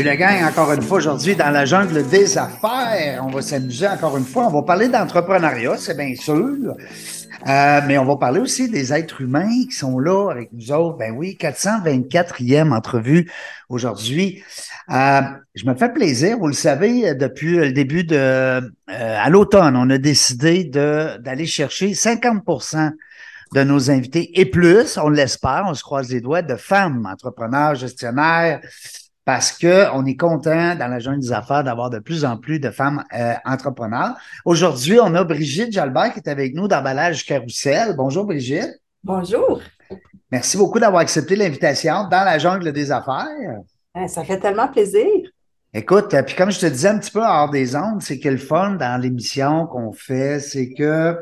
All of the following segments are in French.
Salut la gang, encore une fois aujourd'hui dans la jungle des affaires. On va s'amuser encore une fois. On va parler d'entrepreneuriat, c'est bien sûr. Euh, mais on va parler aussi des êtres humains qui sont là avec nous autres. Ben oui, 424e entrevue aujourd'hui. Euh, je me fais plaisir, vous le savez, depuis le début de euh, à l'automne, on a décidé d'aller chercher 50% de nos invités et plus, on l'espère, on se croise les doigts, de femmes entrepreneurs, gestionnaires, parce qu'on est content dans la jungle des affaires d'avoir de plus en plus de femmes euh, entrepreneurs. Aujourd'hui, on a Brigitte Jalbert qui est avec nous d'emballage Carousel. Bonjour Brigitte. Bonjour. Merci beaucoup d'avoir accepté l'invitation dans la jungle des affaires. Eh, ça fait tellement plaisir. Écoute, euh, puis comme je te disais un petit peu hors des ondes, c'est que le fun dans l'émission qu'on fait, c'est que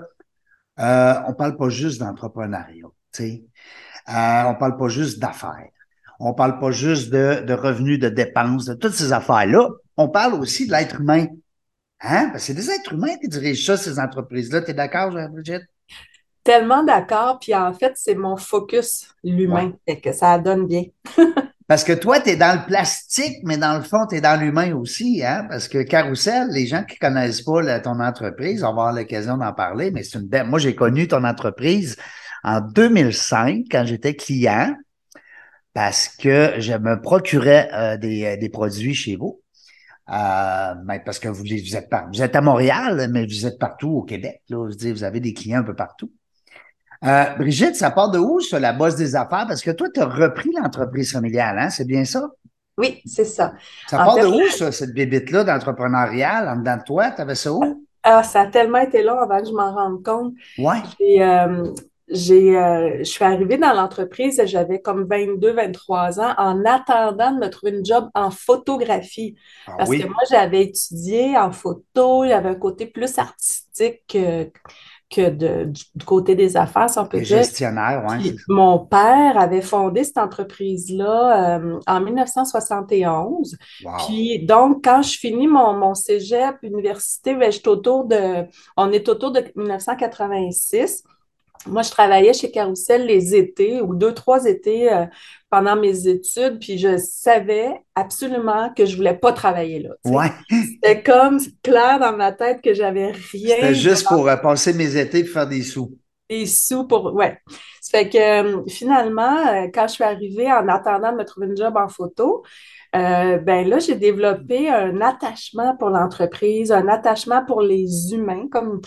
euh, on parle pas juste d'entrepreneuriat, tu sais. Euh, on parle pas juste d'affaires. On parle pas juste de, de, revenus, de dépenses, de toutes ces affaires-là. On parle aussi de l'être humain. Hein? C'est des êtres humains qui dirigent ça, ces entreprises-là. Tu es d'accord, Brigitte? Tellement d'accord. Puis en fait, c'est mon focus, l'humain. Ouais. Fait que ça donne bien. Parce que toi, tu es dans le plastique, mais dans le fond, tu es dans l'humain aussi. Hein? Parce que Carousel, les gens qui connaissent pas ton entreprise, on va avoir l'occasion d'en parler, mais c'est une belle. Moi, j'ai connu ton entreprise en 2005 quand j'étais client parce que je me procurais euh, des, des, produits chez vous. Euh, parce que vous, vous, êtes par, vous êtes à Montréal, mais vous êtes partout au Québec. Là, je dis, vous avez des clients un peu partout. Euh, Brigitte, ça part de où, ça, la bosse des affaires? Parce que toi, tu as repris l'entreprise familiale, hein? C'est bien ça? Oui, c'est ça. Ça en part fait, de où, ça, cette bébite-là d'entrepreneurial en dedans de toi? Tu avais ça où? Ah, ça a tellement été long avant que je m'en rende compte. Ouais. Euh, j'ai, euh, je suis arrivée dans l'entreprise, j'avais comme 22, 23 ans, en attendant de me trouver une job en photographie. Ah, Parce oui? que moi, j'avais étudié en photo, il y avait un côté plus artistique que, que de, du côté des affaires, si on peut Les dire. gestionnaires, ouais. Puis mon père avait fondé cette entreprise-là euh, en 1971. Wow. Puis donc, quand je finis mon, mon cégep, université, ben, autour de, on est autour de 1986. Moi, je travaillais chez Carousel les étés ou deux, trois étés euh, pendant mes études, puis je savais absolument que je voulais pas travailler là. Ouais. C'était comme clair dans ma tête que j'avais rien. C'était juste pour euh, passer mes étés et faire des sous. des sous pour. Ouais. Fait que euh, finalement, euh, quand je suis arrivée en attendant de me trouver une job en photo, euh, ben là, j'ai développé un attachement pour l'entreprise, un attachement pour les humains. Comme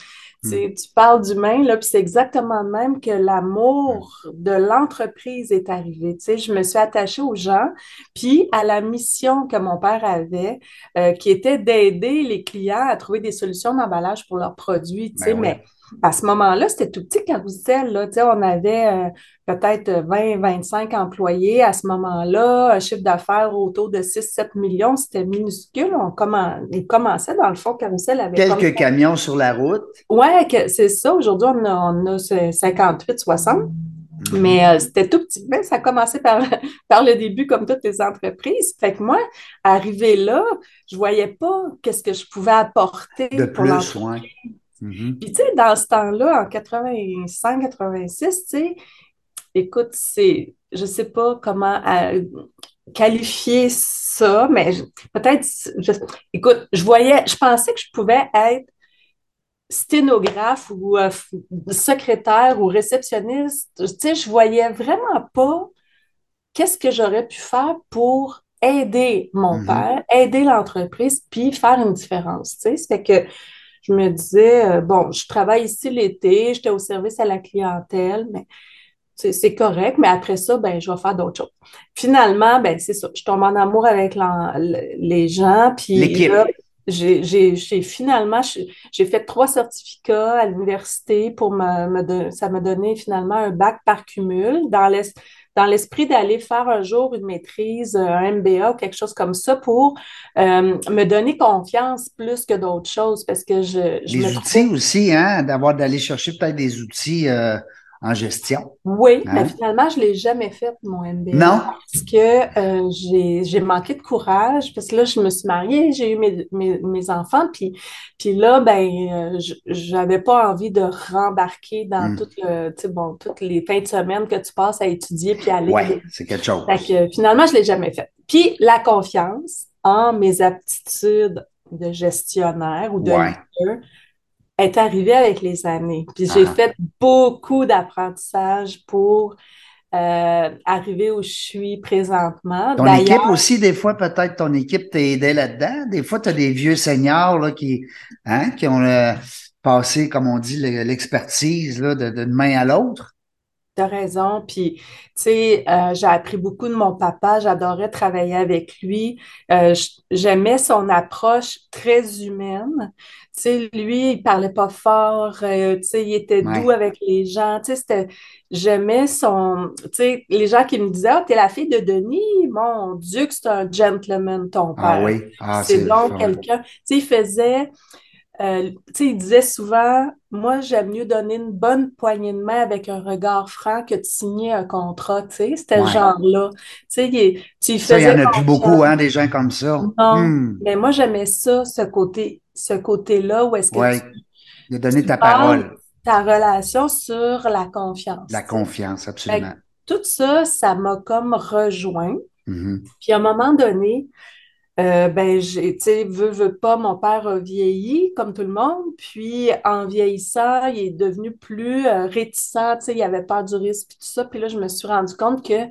tu, sais, tu parles d'humain, là, puis c'est exactement le même que l'amour de l'entreprise est arrivé. Tu sais, je me suis attachée aux gens, puis à la mission que mon père avait, euh, qui était d'aider les clients à trouver des solutions d'emballage pour leurs produits. Tu sais, Ben oui. mais à ce moment-là, c'était tout petit carrousel. Là. On avait euh, peut-être 20, 25 employés à ce moment-là, un chiffre d'affaires autour de 6-7 millions, c'était minuscule. On commen- il commençait, dans le fond, carrousel avec Quelques comme... camions sur la route. Que- c'est ça. Aujourd'hui, on a, on a ce 58, 60. Mais euh, c'était tout petit. Ben, ça a commencé par, par le début, comme toutes les entreprises. Fait que moi, arrivé là, je voyais pas qu'est-ce que je pouvais apporter De pour plus, l'entreprise. Mhm. Puis, tu sais, dans ce temps-là, en 85, 86, tu sais, écoute, c'est, je sais pas comment euh, qualifier ça, mais peut-être, écoute, je voyais, je pensais que je pouvais être sténographe ou euh, secrétaire ou réceptionniste. Tu sais, je voyais vraiment pas qu'est-ce que j'aurais pu faire pour aider mon Mhm. père, aider l'entreprise, puis faire une différence. Tu sais, fait que je me disais, euh, bon, je travaille ici l'été, j'étais au service à la clientèle, mais c'est correct, mais après ça, ben, je vais faire d'autres choses. Finalement, ben, c'est ça, je tombe en amour avec les gens, puis là, j'ai finalement, j'ai fait trois certificats à l'université pour me, me ça m'a donné finalement un bac par cumul dans dans l'esprit d'aller faire un jour une maîtrise, un MBA ou quelque chose comme ça pour euh, me donner confiance plus que d'autres choses parce que je, je Les outils aussi, hein, d'avoir d'aller chercher peut-être des outils euh, en gestion. Oui, mais hein? finalement, je ne l'ai jamais fait, mon MBA. Non? Parce que euh, j'ai manqué de courage, parce que là, je me suis mariée, j'ai eu mes, mes, enfants, puis, puis là, ben, euh, je n'avais pas envie de rembarquer dans hmm. tout le, bon, toutes les fins de semaine que tu passes à étudier puis à aller. Oui, c'est quelque chose. Fait que, finalement, je ne l'ai jamais fait. Puis la confiance en mes aptitudes de gestionnaire ou de leader, est arrivé avec les années. Puis j'ai ah. fait beaucoup d'apprentissage pour euh, arriver où je suis présentement. Ton équipe aussi, des fois, peut-être ton équipe t'a aidé là-dedans. Des fois, tu as des vieux seniors là, qui, hein, qui ont euh, passé, comme on dit, l'expertise d'une main à l'autre. Tu as raison. Puis, tu sais, euh, j'ai appris beaucoup de mon papa. J'adorais travailler avec lui. Euh, j'aimais son approche très humaine. Tu sais, lui, il parlait pas fort. Euh, tu sais, il était doux avec les gens. Tu sais, J'aimais son... Tu sais, les gens qui me disaient « Ah, t'es la fille de Denis? Mon Dieu que c'est un gentleman, ton ah père. Ah oui? Ah, c'est donc quelqu'un... Tu sais, il faisait euh, il disait souvent, moi, j'aime mieux donner une bonne poignée de main avec un regard franc que de signer un contrat, tu sais, c'était le genre-là. Tu sais, tu faisais il n'y en a plus beaucoup, hein, des gens comme ça. Non, hmm. mais moi, j'aimais ça, ce côté, ce côté-là où est-ce que tu, de donner ta parole. Ta relation sur la confiance. La confiance, absolument. tout ça, ça m'a comme rejoint. Mm-hmm. Puis à un moment donné, euh, ben, j'ai, tu sais, veux, veux pas, mon père a vieilli comme tout le monde, puis en vieillissant, il est devenu plus euh, réticent, tu sais, il avait peur du risque, puis tout ça, puis là, je me suis rendu compte que,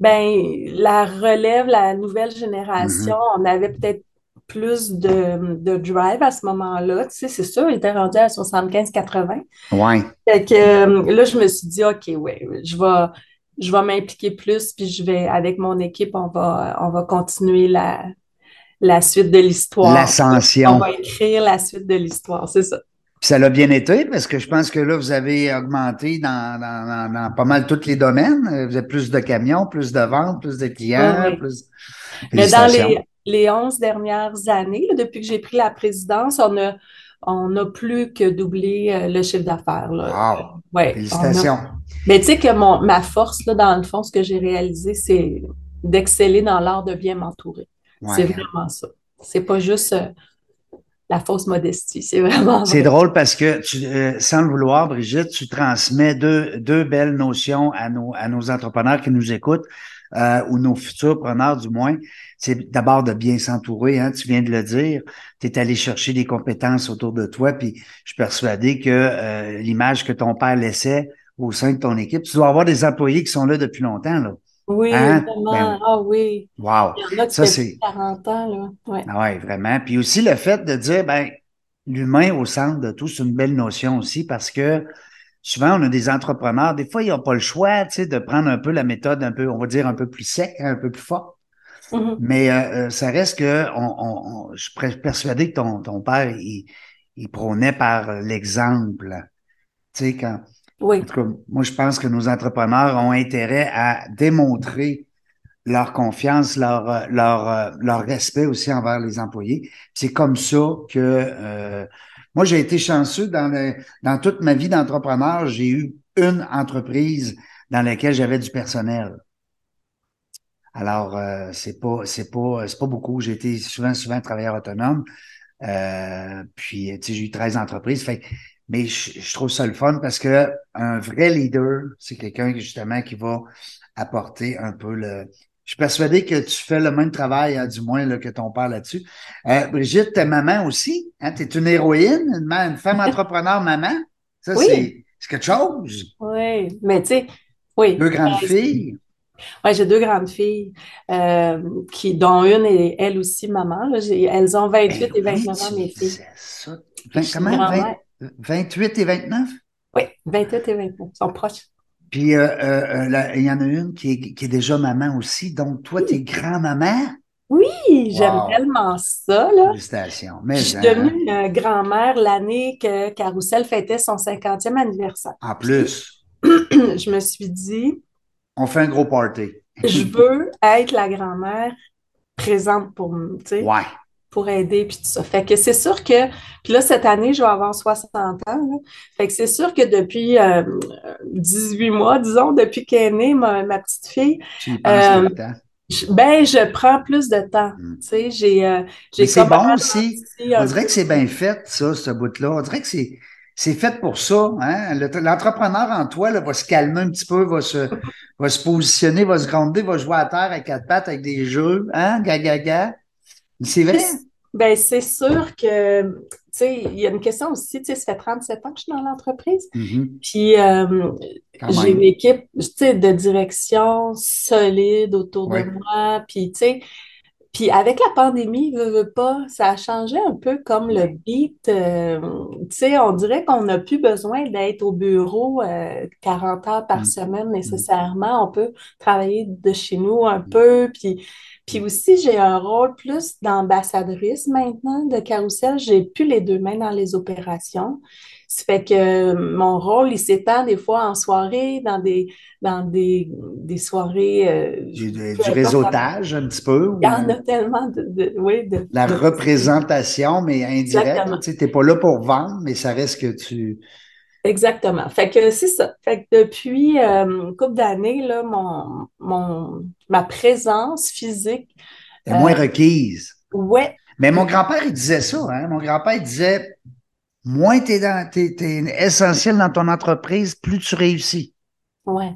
ben, la relève, la nouvelle génération, mm-hmm. on avait peut-être plus de, de, drive à ce moment-là, tu sais, c'est sûr, il était rendu à 75-80. Ouais. Fait que euh, là, je me suis dit, OK, ouais, je vais je vais m'impliquer plus, puis je vais, avec mon équipe, on va, on va continuer la, la suite de l'histoire. L'ascension. On va écrire la suite de l'histoire, c'est ça. Puis ça l'a bien été parce que je pense que là, vous avez augmenté dans, dans, dans, pas mal tous les domaines. Vous avez plus de camions, plus de ventes, plus de clients, plus. Mais dans les, les 11 dernières années, depuis que j'ai pris la présidence, on a, on a plus que doublé euh, le chiffre d'affaires. Wow! Ouais, Félicitations. Mais tu sais que mon, ma force, là, dans le fond, ce que j'ai réalisé, c'est d'exceller dans l'art de bien m'entourer. C'est vraiment ça. C'est pas juste euh, la fausse modestie, c'est vraiment. C'est drôle parce que, tu, euh, sans le vouloir, Brigitte, tu transmets deux, deux belles notions à nos, à nos entrepreneurs qui nous écoutent. Euh, ou nos futurs preneurs du moins, c'est d'abord de bien s'entourer, hein, tu viens de le dire, tu es allé chercher des compétences autour de toi, puis je suis persuadé que l'image que ton père laissait au sein de ton équipe, tu dois avoir des employés qui sont là depuis longtemps. Là. Oui, hein? vraiment. Ben ah oui. Wow. Il y en a qui ça, c'est 40 ans, là. Ouais. Ah ouais, vraiment. Puis aussi le fait de dire, ben, l'humain au centre de tout, c'est une belle notion aussi parce que souvent, on a des entrepreneurs, des fois, ils n'ont pas le choix, tu sais, de prendre un peu la méthode un peu, on va dire, un peu plus sec, un peu plus fort. Mm-hmm. Mais euh, euh, ça reste que on, on, je suis persuadé que ton, ton père, il, il prônait par l'exemple. Tu sais, quand oui. En tout cas, moi, je pense que nos entrepreneurs ont intérêt à démontrer leur confiance, leur, leur, leur respect aussi envers les employés. C'est comme ça que euh, moi, j'ai été chanceux dans, dans toute ma vie d'entrepreneur. J'ai eu une entreprise dans laquelle j'avais du personnel. Alors, euh, c'est pas, c'est pas, c'est pas beaucoup. J'ai été souvent, souvent travailleur autonome. Euh, puis, tu sais, j'ai eu 13 entreprises. Mais je, trouve ça le fun parce que un vrai leader, c'est quelqu'un justement qui va apporter un peu le. Je suis persuadé que tu fais le même travail, hein, du moins là, que ton père là-dessus. Euh, Brigitte, t'es maman aussi. Hein, tu es une héroïne, une, femme entrepreneur maman? Ça, c'est quelque chose. Oui, mais tu sais, oui. Deux grandes filles. Oui, j'ai deux grandes filles, euh, qui, dont une est elle aussi maman. Là, elles ont 28 ben et 29 ans, mes filles. Ça. comment? 28 et 29? Oui, 28 et 29, ils sont proches. Puis, euh, euh, euh il y en a une qui est, qui est, déjà maman aussi. Donc, toi, tu es grand-maman? Oui, j'aime Wow. tellement ça, là. Félicitations. Mais Je suis hein, devenue une grand-mère l'année que Carousel fêtait son 50e anniversaire. en plus, Je me suis dit, on fait un gros party. je veux être la grand-mère présente pour, sais, Ouais. Pour aider, puis tout ça. Fait que c'est sûr que, puis là, cette année, je vais avoir 60 ans, là. Fait que c'est sûr que depuis euh, 18 mois, disons, depuis qu'elle est née, ma, ma petite fille, Tu Euh, temps? je- ben, je prends plus de temps. Mm. Tu sais, j'ai, euh, c'est bon aussi. un On dirait que c'est bien fait, ça, ce bout-là. On dirait que c'est, c'est fait pour ça. Hein? Le- L'entrepreneur en toi là, va se calmer un petit peu, va se, va se positionner, va se gronder, va jouer à terre à quatre pattes avec des jeux. Hein? Ga, ga, ga. C'est vrai. Ben, c'est sûr que, tu sais, il y a une question aussi, tu sais, ça fait 37 ans que je suis dans l'entreprise. Mhm. Puis, euh, j'ai une équipe, tu sais, de direction solide autour Ouais. de moi. Puis, tu sais, puis avec la pandémie, veux, veux pas, ça a changé un peu comme le beat. euh, tu sais, on dirait qu'on n'a plus besoin d'être au bureau euh, 40 heures par Mm. semaine nécessairement. On peut travailler de chez nous un peu. Puis, puis aussi, j'ai un rôle plus d'ambassadrice maintenant de Carousel. J'ai plus les deux mains dans les opérations. Ça fait que mon rôle, il s'étend des fois en soirée, dans des, dans des, des soirées. euh, Du, réseautage un petit peu. ou, Il y en euh, a tellement de, de- oui, de, la de- représentation, mais indirecte. Tu n'es pas là pour vendre, mais ça reste que tu. Exactement. Fait que c'est ça. Fait que depuis euh, une couple d'années, là, mon, mon, ma présence physique, es moins Euh, requise. ouais, Mais mon grand-père, il disait ça. Hein? Mon grand-père, il disait moins tu es, t'es, t'es essentiel dans ton entreprise, plus tu réussis. ouais.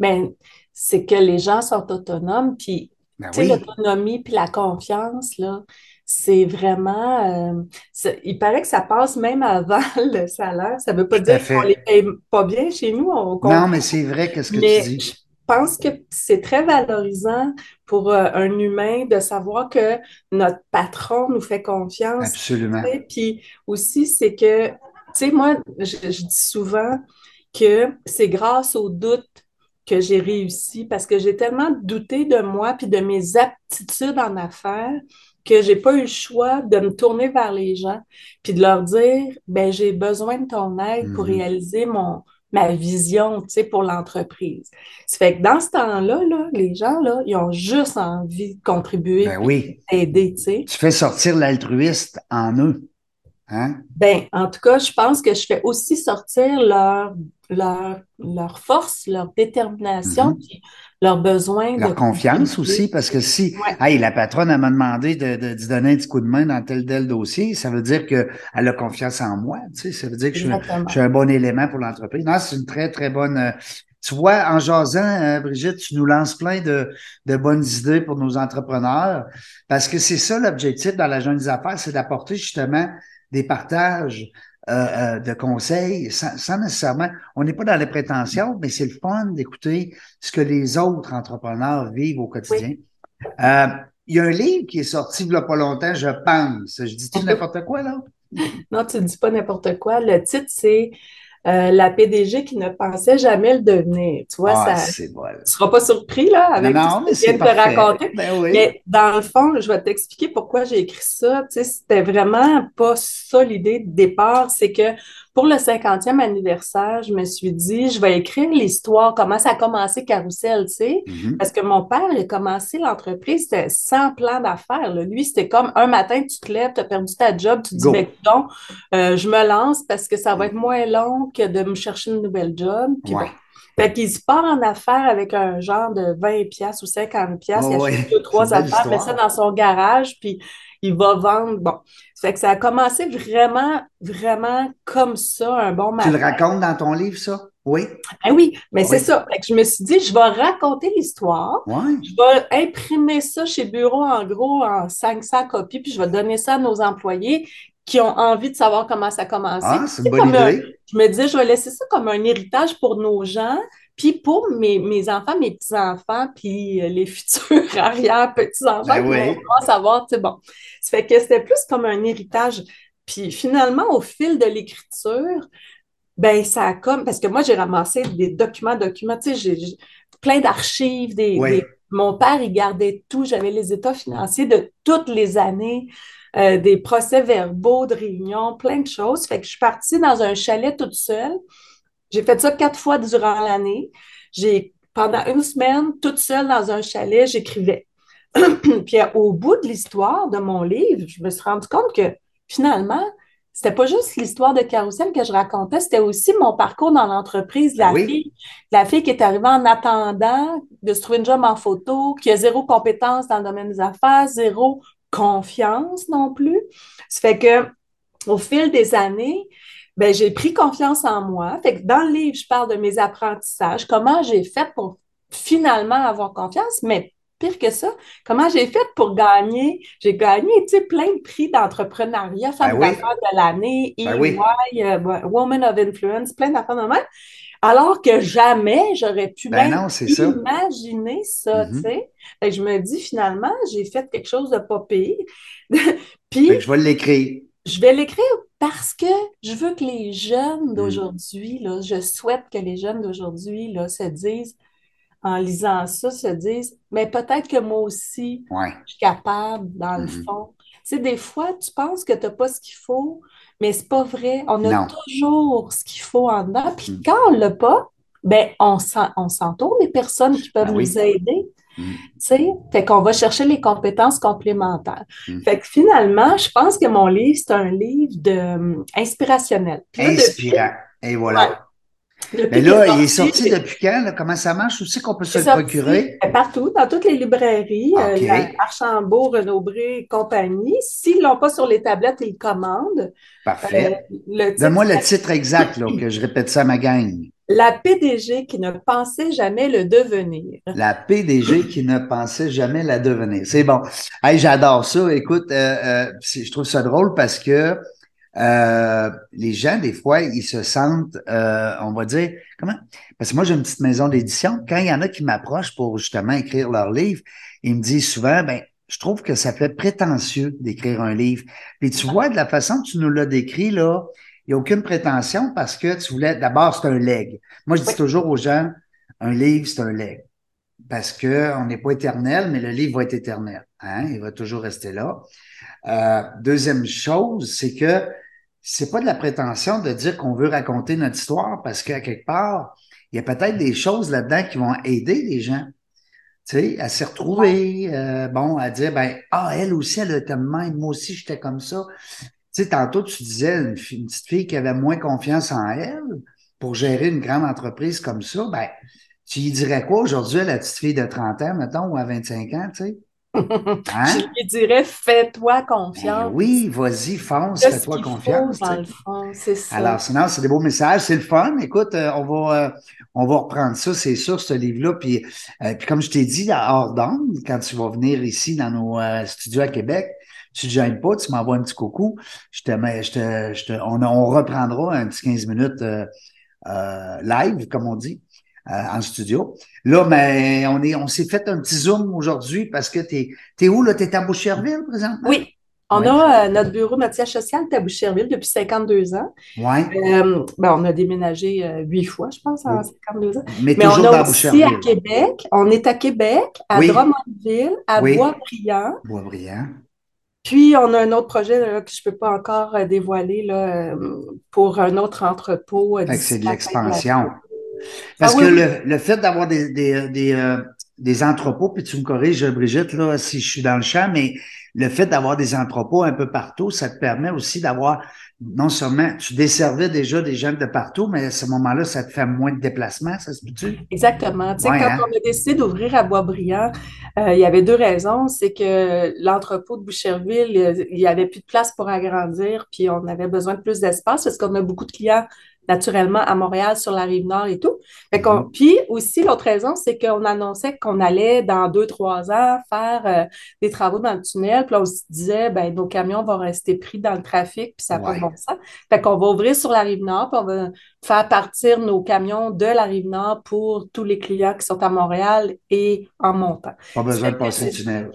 Mais c'est que les gens sont autonomes, puis Ben Tu sais, oui. l'autonomie puis la confiance, là, c'est vraiment... euh, il paraît que ça passe même avant le salaire. Ça veut pas Tout dire qu'on les paye pas bien chez nous. On, Non, mais c'est vrai qu'est-ce que mais tu dis. je pense que c'est très valorisant pour euh, un humain de savoir que notre patron nous fait confiance. Absolument. tu sais. Puis aussi, c'est que, tu sais, moi, je, je dis souvent que c'est grâce au doute que j'ai réussi parce que j'ai tellement douté de moi puis de mes aptitudes en affaires que j'ai pas eu le choix de me tourner vers les gens puis de leur dire ben j'ai besoin de ton aide pour Mhm. réaliser mon ma vision, tu sais, pour l'entreprise. Ça fait que dans ce temps-là, là, les gens, là, ils ont juste envie de contribuer Ben oui. d'aider, tu sais. Tu fais sortir l'altruiste en eux. Hein? Ben, en tout cas, je pense que je fais aussi sortir leur, leur, leur force, leur détermination, Mhm. puis leur besoin Leur de confiance aussi, parce que si Ouais. hey, la patronne elle m'a demandé de, de, donner un petit coup de main dans tel tel dossier, ça veut dire qu'elle a confiance en moi. Tu sais, ça veut dire que je suis, je suis un bon élément pour l'entreprise. Non, c'est une très, très bonne. euh, tu vois, en jasant, euh, Brigitte, tu nous lances plein de, de bonnes idées pour nos entrepreneurs, parce que c'est ça l'objectif dans la jeune des affaires, c'est d'apporter justement des partages euh, euh, de conseils sans, sans nécessairement. On n'est pas dans les prétentions, mais c'est le fun d'écouter ce que les autres entrepreneurs vivent au quotidien. Euh, il y a un livre qui est sorti il n'y a pas longtemps, je pense. Je dis-tu n'importe quoi, là? Non, tu ne dis pas n'importe quoi. Le titre, c'est euh, La PDG qui ne pensait jamais le devenir. Tu vois, ah, ça, bon. tu seras pas surpris, là, avec non, tout non, ce que je viens de te raconter. Ben oui. Mais dans le fond, je vais t'expliquer pourquoi j'ai écrit ça. Tu sais, c'était vraiment pas ça l'idée de départ. C'est que pour le 50e anniversaire, je me suis dit, je vais écrire l'histoire, comment ça a commencé Carousel, tu sais. Mhm. Parce que mon père, il a commencé l'entreprise, c'était sans plan d'affaires. Lui, c'était comme un matin, tu te lèves, tu as perdu ta job, tu te dis, Go. ben, donc, je me lance parce que ça va être moins long que de me chercher une nouvelle job. Puis Ouais. bon. Fait qu'il se part en affaires avec un genre de 20 pièces ou 50 pièces, il achète ouais. deux, trois affaires, met ça dans son garage, puis il va vendre. Bon. Fait que ça a commencé vraiment, vraiment comme ça, un bon Tu le matin. racontes dans ton livre, ça? Oui. Ben oui, mais Oui. c'est ça. Fait que je me suis dit, je vais raconter l'histoire. Je vais imprimer ça chez Bureau en gros en 500 copies, puis je vais donner ça à nos employés qui ont envie de savoir comment ça a commencé. Ah, c'est une bonne un- idée. je me disais, je vais laisser ça comme un héritage pour nos gens, puis pour mes, mes enfants, mes petits-enfants, puis euh, les futurs arrière-petits-enfants Ben qui oui. vont vraiment savoir, tu sais, bon. Ça fait que c'était plus comme un héritage. Puis finalement, au fil de l'écriture, ben ça a comme, parce que moi, j'ai ramassé des documents, documents, tu sais, j'ai plein d'archives, des, Oui. des mon père, il gardait tout. J'avais les états financiers de toutes les années, euh, des procès-verbaux de réunions, plein de choses. Fait que je suis partie dans un chalet toute seule. J'ai fait ça quatre fois durant l'année. J'ai, pendant une semaine, toute seule dans un chalet, j'écrivais. Puis au bout de l'histoire de mon livre, je me suis rendu compte que finalement, c'était pas juste l'histoire de Carousel que je racontais, c'était aussi mon parcours dans l'entreprise, la fille, la fille qui est arrivée en attendant de se trouver une job en photo, qui a zéro compétence dans le domaine des affaires, zéro confiance non plus. Ça fait que au fil des années, ben, j'ai pris confiance en moi. Fait que dans le livre, je parle de mes apprentissages, comment j'ai fait pour finalement avoir confiance, mais pire que ça, comment j'ai fait pour gagner? J'ai gagné, tu sais, plein de prix d'entrepreneuriat, femme Ben oui. d'affaires de l'année, Ben EY, oui. euh, Woman of Influence, plein d'affaires de même. Alors que jamais j'aurais pu Ben même non, c'est ça. imaginer ça, tu Mhm. sais. Fait que je me dis, finalement, j'ai fait quelque chose de pas pire. Puis, je vais l'écrire. Je vais l'écrire parce que je veux que les jeunes Mm. d'aujourd'hui, là, je souhaite que les jeunes d'aujourd'hui, là, se disent, en lisant ça, se disent, mais peut-être que moi aussi, Ouais. je suis capable, dans le Mhm. fond. Tu sais, des fois, tu penses que tu n'as pas ce qu'il faut, mais c'est pas vrai. On a Non. toujours ce qu'il faut en dedans. Puis Mm. quand on l'a pas, ben, on s'en- on s'entoure des personnes qui peuvent Ben oui. nous aider. Mm. Tu sais, fait qu'on va chercher les compétences complémentaires. Mm. Fait que finalement, je pense que mon livre, c'est un livre de, hum, inspirationnel. Depuis- Inspirant. Et voilà. depuis Mais là, il est sorti, sorti depuis quand? là? Comment ça marche? Où c'est qu'on peut se le sorti procurer? partout, dans toutes les librairies, euh, OK. la- Archambault, Renaud-Bré et compagnie. S'ils l'ont pas sur les tablettes, ils le commandent. Parfait. Euh, Donne-moi le titre exact, là, que je répète ça à ma gang. La PDG qui ne pensait jamais le devenir. La PDG qui ne pensait jamais la devenir. C'est bon. Hey, j'adore ça. Écoute, euh, euh, je trouve ça drôle parce que euh, les gens, des fois, ils se sentent, on va dire, comment? Parce que moi, j'ai une petite maison d'édition. Quand il y en a qui m'approchent pour justement écrire leur livre, ils me disent souvent, ben, je trouve que ça fait prétentieux d'écrire un livre. Puis tu vois, de la façon que tu nous l'as décrit, là, il n'y a aucune prétention parce que tu voulais, d'abord, c'est un leg. Moi, je dis Oui. toujours aux gens, un livre, c'est un leg. Parce que on n'est pas éternel, mais le livre va être éternel. Hein? Il va toujours rester là. Euh, deuxième chose, c'est que c'est pas de la prétention de dire qu'on veut raconter notre histoire parce qu'à quelque part, il y a peut-être des choses là-dedans qui vont aider les gens. Tu sais, à s'y retrouver, euh, bon, à dire, ben, ah, elle aussi, elle était de même, moi aussi, j'étais comme ça. Tu sais, tantôt, tu disais une, petite fille qui avait moins confiance en elle pour gérer une grande entreprise comme ça, ben, tu lui dirais quoi aujourd'hui à la petite fille de 30 ans, mettons, ou à 25 ans, tu sais? Hein? Je lui dirais, fais-toi Ben confiance. oui, vas-y, fonce, Fais ce fais-toi faut, confiance. dans le fond, ça. Alors, sinon, c'est des beaux messages, c'est le fun. Écoute, euh, on va euh, on va reprendre ça, c'est sûr, ce livre-là. Puis, euh, puis comme je t'ai dit, à hors d'onde, quand tu vas venir ici dans nos studios à Québec, tu te gênes pas, tu m'envoies un petit coucou. Je te mets, je te, je te, on, on reprendra un petit 15 minutes euh, euh, live, comme on dit, euh, en studio. Là, mais on est, on s'est fait un petit zoom aujourd'hui parce que t'es, t'es où là? T'es à Boucherville présentement? Oui, on a notre bureau siège social à Boucherville depuis 52 ans. Euh, ben, on a déménagé huit fois, je pense, en Oui. 52 ans. Mais, Mais toujours on a dans aussi à. Québec, on est à Québec, à Oui. Drummondville, à Oui. Boisbriand. Boisbriand. Puis on a un autre projet là, que je peux pas encore euh, dévoiler là, euh, pour un autre entrepôt. euh, c'est de l'expansion. Parce Ah oui, que oui. le, le fait d'avoir des, des, des, euh, des entrepôts, puis tu me corriges, Brigitte, là, si je suis dans le champ, mais le fait d'avoir des entrepôts un peu partout, ça te permet aussi d'avoir, non seulement, tu desservais déjà des gens de partout, mais à ce moment-là, ça te fait moins de déplacements, ça se peut-tu? Exactement. Tu sais, Ouais, quand hein? on a décidé d'ouvrir à Boisbriand, euh, il y avait deux raisons. C'est que l'entrepôt de Boucherville, euh, il n'y avait plus de place pour agrandir, puis on avait besoin de plus d'espace parce qu'on a beaucoup de clients naturellement à Montréal, sur la rive nord et tout. Fait qu'on- Mhm. Puis aussi, l'autre raison, c'est qu'on annonçait qu'on allait, dans deux, trois ans, faire euh, des travaux dans le tunnel. Puis là, on se disait, ben, nos camions vont rester pris dans le trafic, puis ça n'a pas Ouais. de bon sens. Fait qu'on va ouvrir sur la rive nord, puis on va faire partir nos camions de la rive nord pour tous les clients qui sont à Montréal et en montant. Pas besoin de passer le tunnel.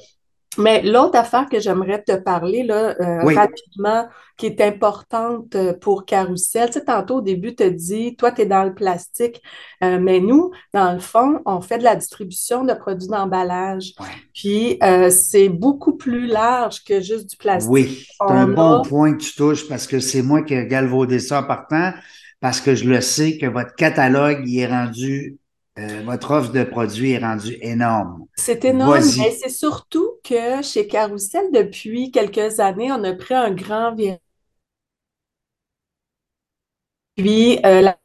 Mais l'autre affaire que j'aimerais te parler là, euh, Oui, rapidement, qui est importante euh, pour Carousel, tu sais, tantôt au début, tu as dit, toi, tu es dans le plastique, euh, mais nous, dans le fond, on fait de la distribution de produits d'emballage. Puis, euh, c'est beaucoup plus large que juste du plastique. Oui, c'est un On bon point que tu touches parce que c'est moi qui ai galvaudé ça en partant, parce que je le sais que votre catalogue il est rendu, euh, votre offre de produits est rendue énorme. c'est énorme, mais c'est surtout que chez Carousel, depuis quelques années, on a pris un grand virage. Puis, euh, la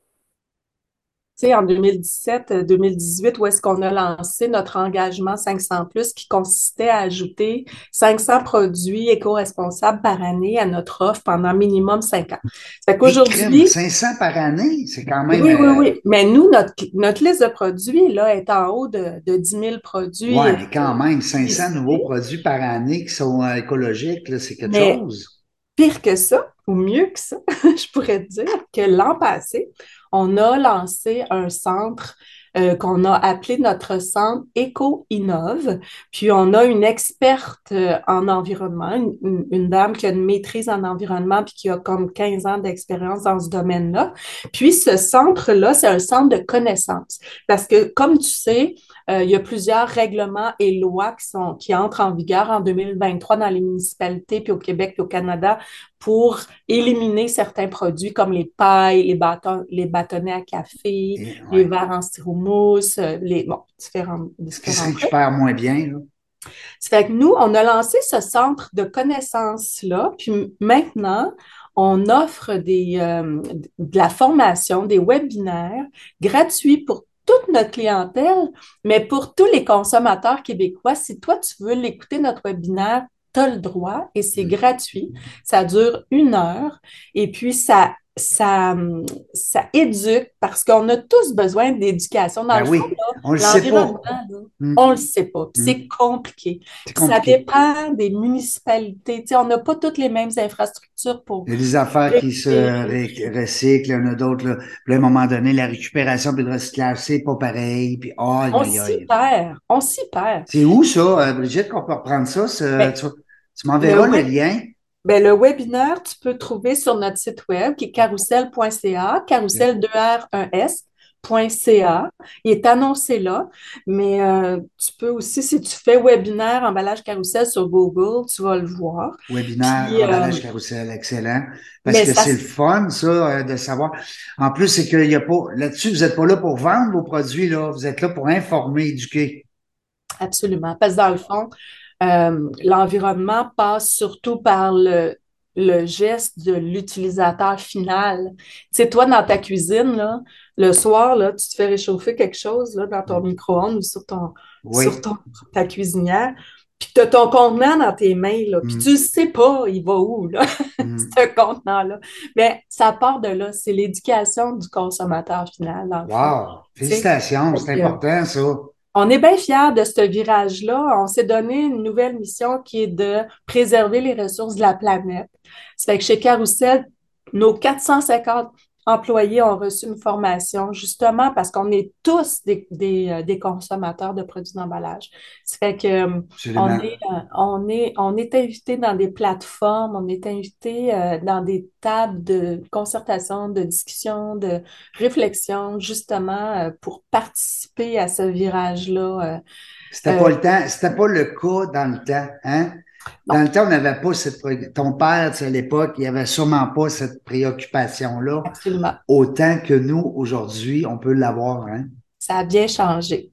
sais, en 2017-2018, où est-ce qu'on a lancé notre engagement 500 plus qui consistait à ajouter 500 produits éco-responsables par année à notre offre pendant minimum 5 ans. Fait qu'aujourd'hui, 500 par année, c'est quand même, oui, oui, euh, oui, mais nous, notre, notre liste de produits, là, est en haut de, de 10 000 produits ouais, euh, mais quand même, 500 nouveaux produits par année qui sont euh, écologiques, c'est quelque Mais chose. Pire que ça, ou mieux que ça, je pourrais te dire que l'an passé, on a lancé un centre euh, qu'on a appelé notre centre Éco-Innove. Puis on a une experte euh, en environnement, une, dame qui a une maîtrise en environnement puis qui a comme 15 ans d'expérience dans ce domaine-là. Puis ce centre-là, c'est un centre de connaissances. Parce que, comme tu sais, euh, il y a plusieurs règlements et lois qui sont, qui entrent en vigueur en 2023 dans les municipalités, puis au Québec, puis au Canada, pour éliminer certains produits comme les pailles, les bâtons, les bâtonnets à café, Et, les verres en styromousse, euh, les, bon, différents, ce qui se différents moins bien, là. Ça fait que nous, on a lancé ce centre de connaissances-là, puis maintenant, on offre des, euh, de la formation, des webinaires gratuits pour toute notre clientèle, mais pour tous les consommateurs québécois. Si toi, tu veux l'écouter, notre webinaire, tu as le droit et c'est gratuit. Ça dure une heure et puis ça, ça, ça éduque parce qu'on a tous besoin d'éducation. Dans Ben le oui, fond, là, on le sait pas. là, Mm, on le sait pas. mm. C'est compliqué. Ça dépend des municipalités. Tu sais, on n'a pas toutes les mêmes infrastructures pour Il y a des affaires qui se ré- recyclent, il y en a d'autres, là. Puis à un moment donné, la récupération puis le recyclage, c'est pas pareil. Puis, aïe, On s'y perd. On s'y perd. C'est où ça, euh, Brigitte, qu'on peut reprendre ça? Ben, tu tu le m'enverras le web, lien? Ben, le webinaire, tu peux le trouver sur notre site web qui est carousel.ca, carousel 2 Il est annoncé là, mais euh, tu peux aussi, si tu fais webinaire emballage carousel sur Google, tu vas le voir. Webinaire, Puis, euh, emballage carousel, excellent. Parce que c'est le fun, ça, euh, de savoir. En plus, c'est qu'il y a pas, là-dessus, vous n'êtes pas là pour vendre vos produits, là. Vous êtes là pour informer, éduquer. Absolument. Parce que dans le fond, euh, l'environnement passe surtout par le, le geste de l'utilisateur final. Tu sais, toi, dans ta cuisine, là, le soir, là, tu te fais réchauffer quelque chose là, dans ton micro-ondes ou sur ton, Oui. sur ton, ta cuisinière, puis tu as ton contenant dans tes mains, là, puis Mm, tu ne sais pas, il va où, là, mm. ce contenant-là. Mais ça part de là. C'est l'éducation du consommateur final. Wow! Félicitations, c'est que, important, ça. On est bien fiers de ce virage-là. On s'est donné une nouvelle mission qui est de préserver les ressources de la planète. Ça fait que chez Carousel, nos 450 employés ont reçu une formation justement parce qu'on est tous des, des, euh, des consommateurs de produits d'emballage. Ça fait que euh, on Absolument. est, euh, on est, on est invité dans des plateformes, on est invité dans des tables de concertation, de discussion, de réflexion, justement pour participer à ce virage-là. C'était euh, pas le temps, c'était pas le cas dans le temps, hein? Dans le temps, on n'avait pas cette, ton père, tu sais, à l'époque, il avait sûrement pas cette préoccupation-là, absolument. autant que nous, aujourd'hui, on peut l'avoir, hein? Ça a bien changé.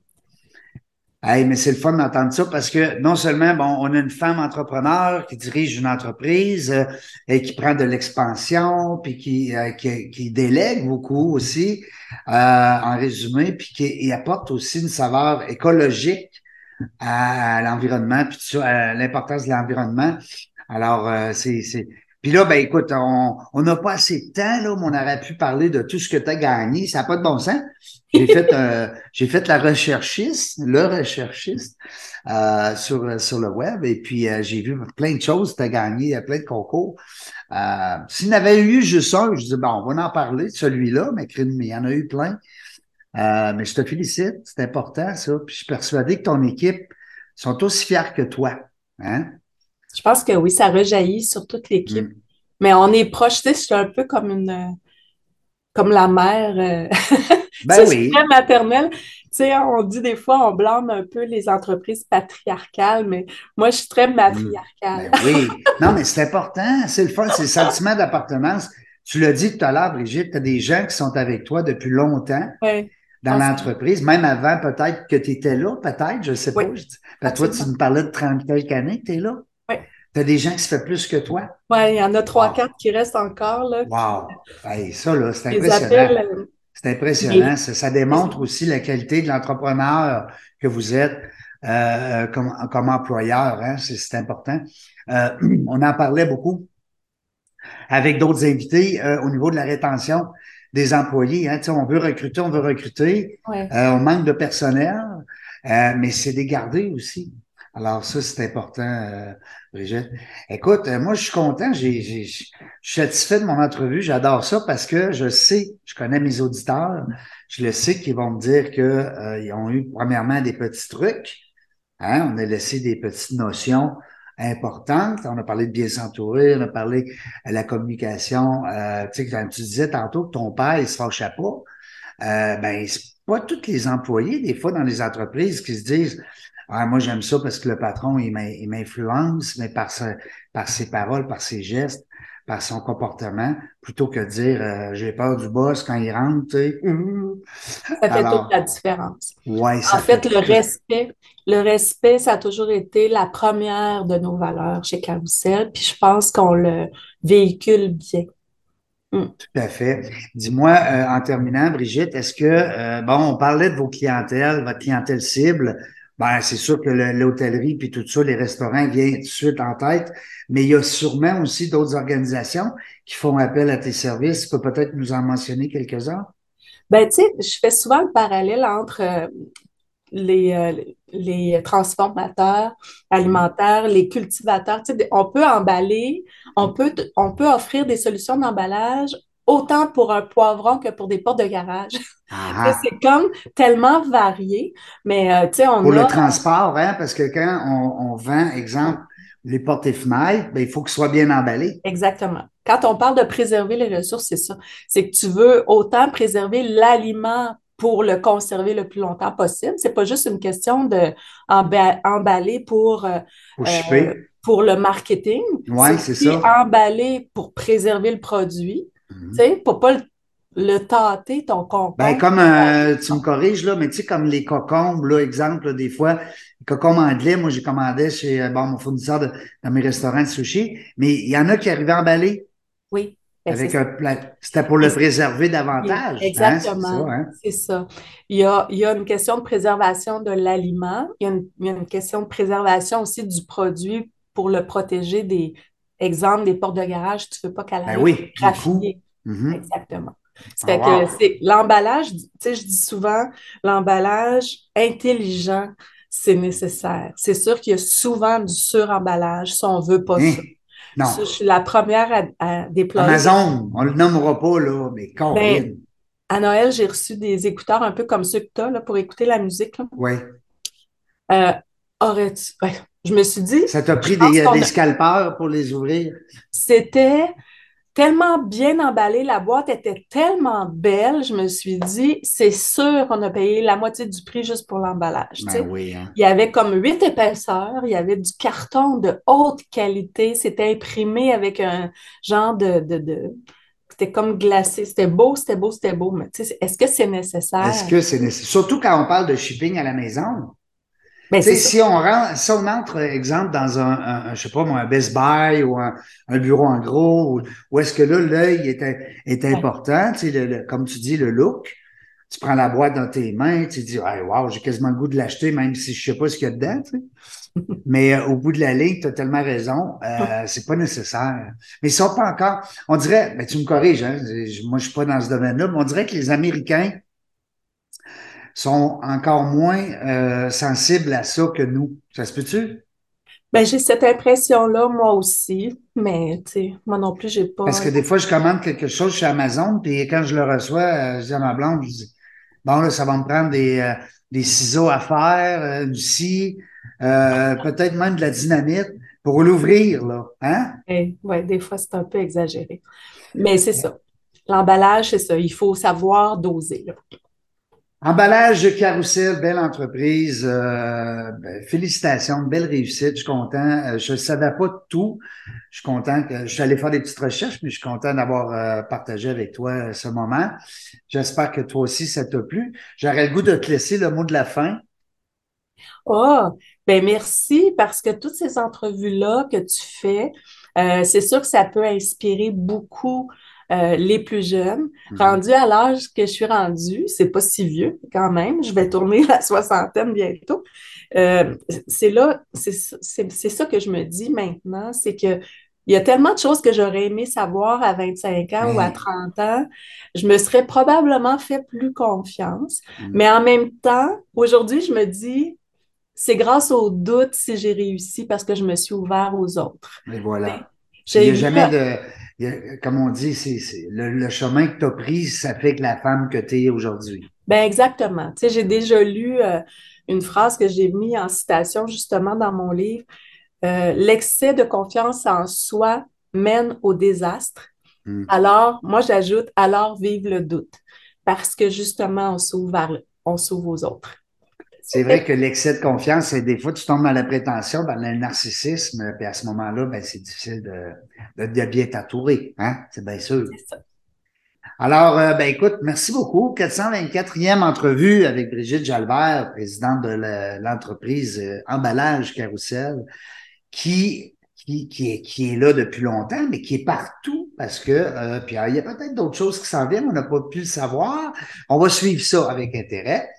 Hey, mais c'est le fun d'entendre ça parce que non seulement, bon, on a une femme entrepreneur qui dirige une entreprise euh, et qui prend de l'expansion, puis qui, euh, qui, qui délègue beaucoup aussi, euh, en résumé, puis qui et apporte aussi une saveur écologique à, l'environnement, puis tout ça, à l'importance de l'environnement. Alors, euh, c'est, c'est. Puis là, ben écoute, on on n'a pas assez de temps, là, mais on aurait pu parler de tout ce que tu as gagné. Ça n'a pas de bon sens. J'ai fait euh, j'ai fait la recherchiste, le recherchiste euh, sur, sur le web, et puis j'ai vu plein de choses, tu as gagné, il y a plein de concours. S'il y en avait eu juste un, je dis bon, on va en parler de celui-là, mais il y en a eu plein. Euh, mais je te félicite, c'est important ça. Puis je suis persuadé que ton équipe sont aussi fiers que toi. Hein? Je pense que oui, ça rejaillit sur toute l'équipe. Mm. Mais on est proche, tu sais, je suis un peu comme une comme la mère. euh, Ben oui. très maternelle. Tu sais, on dit des fois, on blâme un peu les entreprises patriarcales, mais moi, je suis très matriarcale. Ben oui. Non, mais c'est important. C'est le fun. C'est le sentiment d'appartenance. Tu l'as dit tout à l'heure, Brigitte, tu as des gens qui sont avec toi depuis longtemps Ouais. Dans l'entreprise, même avant peut-être que tu étais là, peut-être, je ne sais pas. Oui, Je dis- que toi, tu me parlais de 30 quelques années que tu es là. Oui. Tu as des gens qui se font plus que toi. Ouais, il y en a trois, Wow. quatre qui restent encore, là. Wow! Hey, ça, là, c'est impressionnant. euh, C'est impressionnant. Ça, ça démontre aussi la qualité de l'entrepreneur que vous êtes euh, comme, comme employeur. Hein? C'est, c'est important. Euh, on en parlait beaucoup avec d'autres invités euh, au niveau de la rétention des employés. Hein? On veut recruter, on veut recruter. ouais. Euh, on manque de personnel, euh, mais c'est des garder aussi. Alors ça, c'est important, euh, Brigitte. Écoute, euh, moi, je suis content. J'ai, j'ai, je suis satisfait de mon entrevue. J'adore ça parce que je sais, je connais mes auditeurs. Je le sais qu'ils vont me dire que euh, ils ont eu premièrement des petits trucs. Hein? On a laissé des petites notions importantes. On a parlé de bien s'entourer, on a parlé de la communication. Euh, tu sais, tu disais tantôt que ton père, il se fâchait pas. Euh, ben, c'est pas tous les employés, des fois, dans les entreprises, qui se disent Ah, moi, j'aime ça parce que le patron, il m'in- il m'influence, mais par, par ses paroles, par ses gestes, par son comportement, plutôt que de dire euh, j'ai peur du boss quand il rentre. Ça fait Alors, toute la différence. Ouais, ça En fait, le respect, le respect, ça a toujours été la première de nos valeurs chez Carousel, puis je pense qu'on le véhicule bien. Mm. Tout à fait. Dis-moi, euh, en terminant, Brigitte, est-ce que, euh, bon, on parlait de vos clientèles, votre clientèle cible. Ben, c'est sûr que le- l'hôtellerie puis tout ça, les restaurants viennent tout de suite en tête, mais il y a sûrement aussi d'autres organisations qui font appel à tes services. Tu peux peut-être nous en mentionner quelques-uns? Ben, tu sais, je fais souvent le parallèle entre euh, les, euh, les transformateurs alimentaires, les cultivateurs. Tu sais, on peut emballer, on peut, on peut offrir des solutions d'emballage autant pour un poivron que pour des portes de garage. Ah. C'est comme tellement varié, mais euh, tu sais, on Pour le transport, hein, parce que quand on, on vend, exemple, les portes et fenêtres, ben, il faut qu'ils soient bien emballés. Exactement. Quand on parle de préserver les ressources, c'est ça. C'est que tu veux autant préserver l'aliment pour le conserver le plus longtemps possible. C'est pas juste une question de emba- emballer pour, euh, Pour euh, pour le marketing. Ouais, c'est ça. emballer pour préserver le produit. Tu sais, pour pas le, le tâter, ton concombre. Ben, comme, euh, tu me corriges, là, mais tu sais, comme les cocombes, là, exemple, là, des fois, les cocombes anglais, moi, j'ai commandé chez, euh, bon, mon fournisseur de, dans mes restaurants de sushi, mais il y en a qui arrivaient emballés Oui. Ben, avec un plat. C'était pour le préserver davantage. hein, c'est Exactement, ça, hein? c'est ça. Il y a, il y a une question de préservation de l'aliment, il y a une, il y a une question de préservation aussi du produit pour le protéger des, exemple, des portes de garage, tu ne veux pas qu'elle Ben oui, Mhm. Exactement. Ça Ah, wow. que c'est l'emballage, tu sais, je dis souvent, l'emballage intelligent, c'est nécessaire. C'est sûr qu'il y a souvent du suremballage si on ne veut pas Hein? ça. Non. Ça, je suis la première à, à déployer. Amazon, on le nommera pas, là, mais Corinne. À Noël, j'ai reçu des écouteurs un peu comme ceux que tu as là, pour écouter la musique. Oui. Euh, aurais-tu... ouais. Je me suis dit, Ça t'a pris des, qu'on des scalpeurs pour les ouvrir? c'était tellement bien emballé, la boîte était tellement belle, je me suis dit, c'est sûr qu'on a payé la moitié du prix juste pour l'emballage. Ben oui, hein. Il y avait comme huit épaisseurs, il y avait du carton de haute qualité, c'était imprimé avec un genre de, de, de- C'était comme glacé, c'était beau, c'était beau, c'était beau, mais tu sais, est-ce que c'est nécessaire? Est-ce que c'est nécessaire? Surtout quand on parle de shipping à la maison. Ben, c'est ça. si on rentre, si on entre, exemple, dans un, un- je sais pas moi, un Best Buy ou un, un bureau en gros, où, où est-ce que là, l'œil est, est important, tu sais, le- le- comme tu dis, le look. Tu prends la boîte dans tes mains, tu dis, hey, wow, j'ai quasiment le goût de l'acheter, même si je sais pas ce qu'il y a dedans. Mais euh, au bout de la ligne, tu as tellement raison, euh, c'est pas nécessaire. Mais ils sont pas encore, on dirait, ben, tu me corriges, hein, je- moi je suis pas dans ce domaine-là, mais on dirait que les Américains sont encore moins euh, sensibles à ça que nous. Ça se peut-tu? Ben, j'ai cette impression-là, moi aussi, mais tu sais, moi non plus, j'ai pas. Parce que des fois, je commande quelque chose chez Amazon, puis quand je le reçois, euh, je dis à ma blonde, je dis, bon, là, ça va me prendre des, euh, des ciseaux à faire, euh, du scie, euh, peut-être même de la dynamite pour l'ouvrir, là. Hein? Oui, ouais, des fois, c'est un peu exagéré. Mais c'est ça. L'emballage, c'est ça. Il faut savoir doser. Là. Emballage Carousel, belle entreprise. Euh, ben, félicitations, belle réussite. Je suis content. Euh, je ne savais pas tout. Je suis content que je suis allé faire des petites recherches, mais je suis content d'avoir euh, partagé avec toi ce moment. J'espère que toi aussi, ça t'a plu. J'aurais le goût de te laisser le mot de la fin. Oh, ben merci parce que toutes ces entrevues-là que tu fais, c'est sûr que ça peut inspirer beaucoup euh, les plus jeunes. Mhm. Rendu à l'âge que je suis rendue, c'est pas si vieux quand même, je vais tourner la soixantaine bientôt. Euh, c'est là, c'est ça que je me dis maintenant, c'est que il y a tellement de choses que j'aurais aimé savoir à 25 ans ou à 30 ans. Je me serais probablement fait plus confiance. Mhm. Mais en même temps, aujourd'hui, je me dis, c'est grâce aux doutes si j'ai réussi parce que je me suis ouvert aux autres. Et voilà. Il n'y a jamais de comme on dit, c'est le, chemin que tu as pris, ça fait que la femme que tu es aujourd'hui. Ben exactement. Tu sais, j'ai déjà lu euh, une phrase que j'ai mis en citation justement dans mon livre. Euh, l'excès de confiance en soi mène au désastre. Hmm. Alors, moi, j'ajoute, alors vive le doute. Parce que justement, on s'ouvre on s'ouvre aux autres. C'est vrai que l'excès de confiance, des fois, tu tombes dans la prétention, dans le narcissisme, puis à ce moment-là, ben, c'est difficile de, de, bien t'entourer. Hein? C'est bien sûr. Ça. Alors, euh, ben écoute, merci beaucoup. 424e entrevue avec Brigitte Jalbert, présidente de l'entreprise euh, Emballage Carousel, qui, qui, qui, est, qui est là depuis longtemps, mais qui est partout parce que, euh, puis il y a peut-être d'autres choses qui s'en viennent, on n'a pas pu le savoir. On va suivre ça avec intérêt.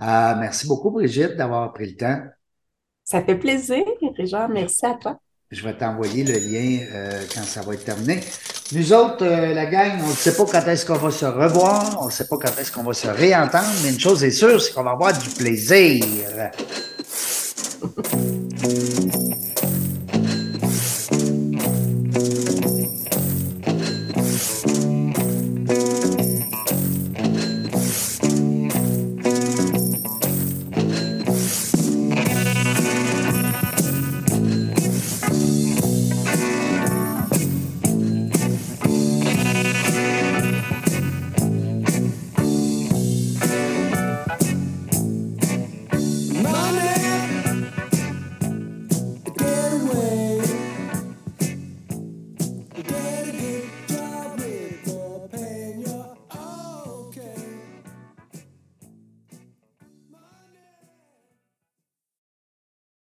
Euh, merci beaucoup, Brigitte, d'avoir pris le temps. Ça fait plaisir, Régent. Merci à toi. Je vais t'envoyer le lien euh, quand ça va être terminé. Nous autres, euh, la gang, on ne sait pas quand est-ce qu'on va se revoir, on ne sait pas quand est-ce qu'on va se réentendre, mais une chose est sûre, c'est qu'on va avoir du plaisir.